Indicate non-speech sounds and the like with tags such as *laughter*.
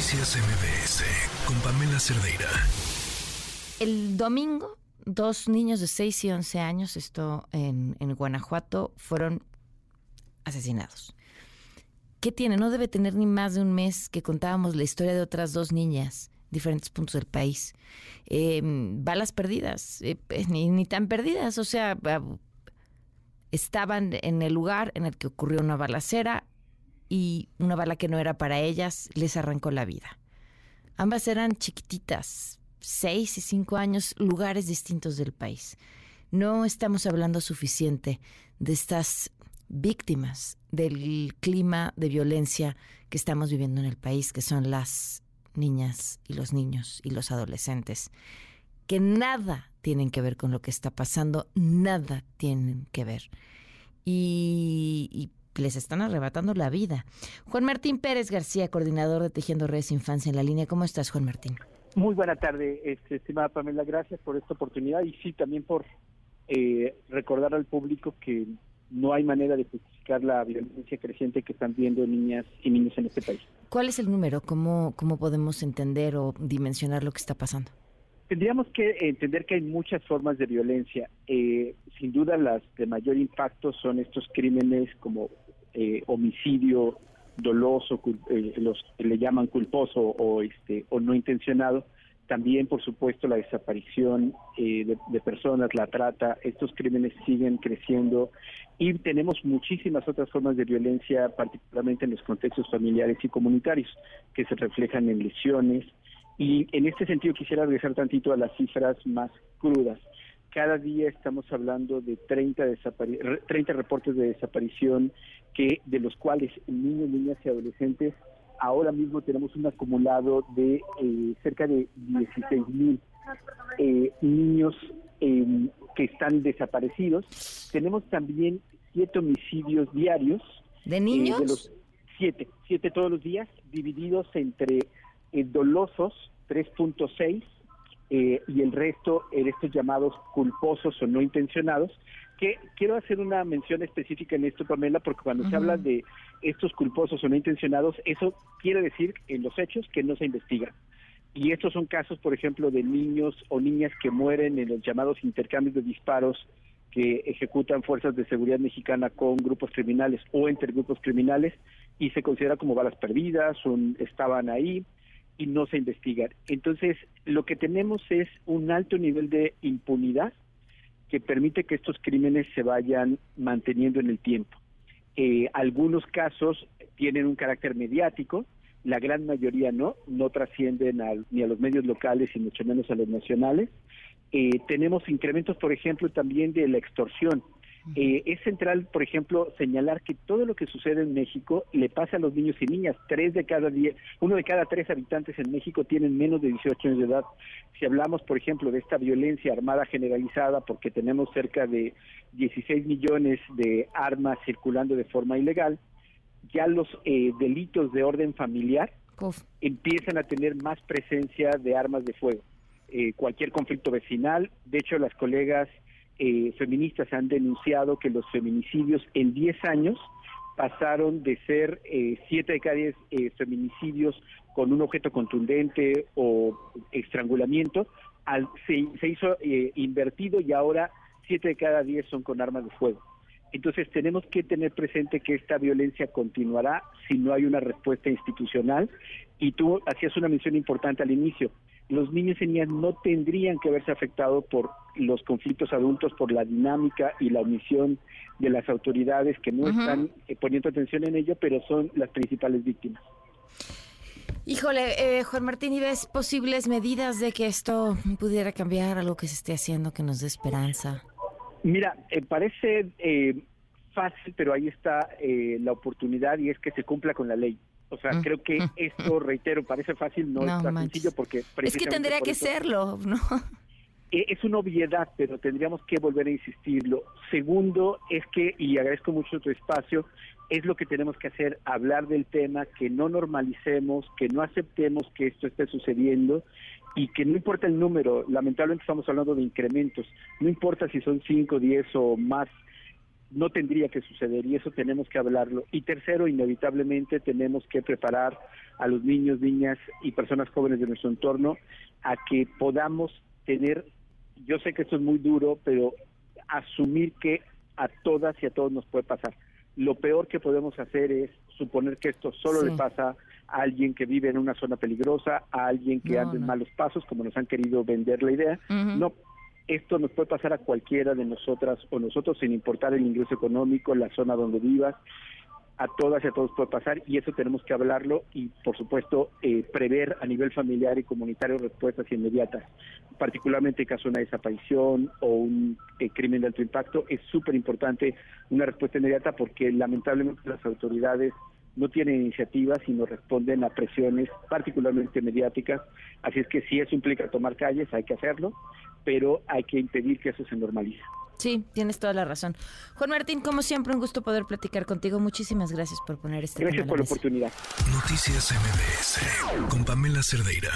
Noticias MBS con Pamela Cerdeira. El domingo, dos niños de 6 y 11 años, esto en, en Guanajuato, fueron asesinados. ¿Qué tiene? No debe tener ni más de un mes que contábamos la historia de otras dos niñas diferentes puntos del país. Em, balas perdidas, eh, pues, ni, ni, tan perdidas, o sea, estaban en el lugar en el que ocurrió una balacera y una bala que no era para ellas les arrancó la vida. Ambas eran chiquititas, seis y cinco años, lugares distintos del país. No estamos hablando suficiente de estas víctimas del clima de violencia que estamos viviendo en el país, que son las niñas y los niños y los adolescentes, que nada tienen que ver con lo que está pasando, nada tienen que ver. Y, les están arrebatando la vida. Juan Martín Pérez García, coordinador de Tejiendo Redes Infancia en la línea. ¿Cómo estás, Juan Martín? Muy buena tarde, este, estimada Pamela. Gracias por esta oportunidad y sí, también por eh, recordar al público que no hay manera de justificar la violencia creciente que están viendo niñas y niños en este país. ¿Cuál es el número? ¿Cómo, cómo podemos entender o dimensionar lo que está pasando? Tendríamos que entender que hay muchas formas de violencia. Eh, sin duda las de mayor impacto son estos crímenes como eh, homicidio doloso, eh, los le llaman culposo o este o no intencionado. También, por supuesto, la desaparición de, de, personas, la trata, estos crímenes siguen creciendo y tenemos muchísimas otras formas de violencia, particularmente en los contextos familiares y comunitarios, que se reflejan en lesiones, y en este sentido quisiera regresar tantito a las cifras más crudas. Cada día estamos hablando de 30, 30 reportes de desaparición, que de los cuales niños, niñas y adolescentes, ahora mismo tenemos un acumulado de eh, cerca de 16 mil eh, niños em, que están desaparecidos. Tenemos también siete homicidios diarios. ¿De eh, niños? de los siete, siete todos los días, divididos entre dolosos 3.6 eh, y el resto en estos llamados culposos o no intencionados, que quiero hacer una mención específica en esto, Pamela, porque cuando se habla de estos culposos o no intencionados, eso quiere decir en los hechos que no se investigan. Y estos son casos, por ejemplo, de niños o niñas que mueren en los llamados intercambios de disparos que ejecutan fuerzas de seguridad mexicana con grupos criminales o entre grupos criminales y se considera como balas perdidas, son, estaban ahí, y no se investigan. Entonces, lo que tenemos es un alto nivel de impunidad que permite que estos crímenes se vayan manteniendo en el tiempo. Eh, algunos casos tienen un carácter mediático, la gran mayoría no, no trascienden ni a los medios locales y mucho menos a los nacionales. Eh, tenemos incrementos, por ejemplo, también de la extorsión. Eh, es central, por ejemplo, señalar que todo lo que sucede en México le pasa a los niños y niñas. Tres de cada diez, uno de cada tres habitantes en México tienen menos de 18 años de edad. Si hablamos, por ejemplo, de esta violencia armada generalizada, porque tenemos cerca de 16 millones de armas circulando de forma ilegal, ya los eh, delitos de orden familiar empiezan a tener más presencia de armas de fuego. Eh, cualquier conflicto vecinal, de hecho, las colegas eh, feministas han denunciado que los feminicidios en 10 años pasaron de ser eh, 7 de cada 10 eh, feminicidios con un objeto contundente o estrangulamiento, al, se, se hizo eh, invertido y ahora 7 de cada 10 son con armas de fuego. Entonces tenemos que tener presente que esta violencia continuará si no hay una respuesta institucional. Y tú hacías una mención importante al inicio los niños y niñas no tendrían que verse afectados por los conflictos adultos, por la dinámica y la omisión de las autoridades que no están eh, poniendo atención en ello, pero son las principales víctimas. Híjole, eh, Juan Martín, ¿y ves posibles medidas de que esto pudiera cambiar, algo que se esté haciendo que nos dé esperanza? Mira, eh, parece fácil, pero ahí está la oportunidad y es que se cumpla con la ley. O sea, mm. creo que mm. esto, reitero, parece fácil, no, es tan sencillo porque... Es que tendría que serlo, ¿no? *laughs* E, es una obviedad, pero tendríamos que volver a insistirlo. Segundo, es que, y agradezco mucho tu espacio, es lo que tenemos que hacer, hablar del tema, que no normalicemos, que no aceptemos que esto esté sucediendo y que no importa el número, lamentablemente estamos hablando de incrementos, no importa si son 5, 10 o más no tendría que suceder y eso tenemos que hablarlo. Y tercero, inevitablemente tenemos que preparar a los niños, niñas y personas jóvenes de nuestro entorno a que podamos tener, yo sé que esto es muy duro, pero asumir que a todas y a todos nos puede pasar. Lo peor que podemos hacer es suponer que esto solo le pasa a alguien que vive en una zona peligrosa, a alguien que anda en malos pasos, como nos han querido vender la idea. No, esto nos puede pasar a cualquiera de nosotras o nosotros sin importar el ingreso económico, la zona donde vivas, a todas y a todos puede pasar y eso tenemos que hablarlo y por supuesto eh, prever a nivel familiar y comunitario respuestas inmediatas, particularmente en caso de una desaparición o un eh, crimen de alto impacto, es súper importante una respuesta inmediata porque lamentablemente las autoridades no tienen iniciativas y no responden a presiones particularmente mediáticas, así es que si eso implica tomar calles hay que hacerlo, pero hay que impedir que eso se normalice. Sí, tienes toda la razón. Juan Martín, como siempre, un gusto poder platicar contigo. Muchísimas gracias por poner este Gracias por la oportunidad. Noticias MBS con Pamela Cerdeira.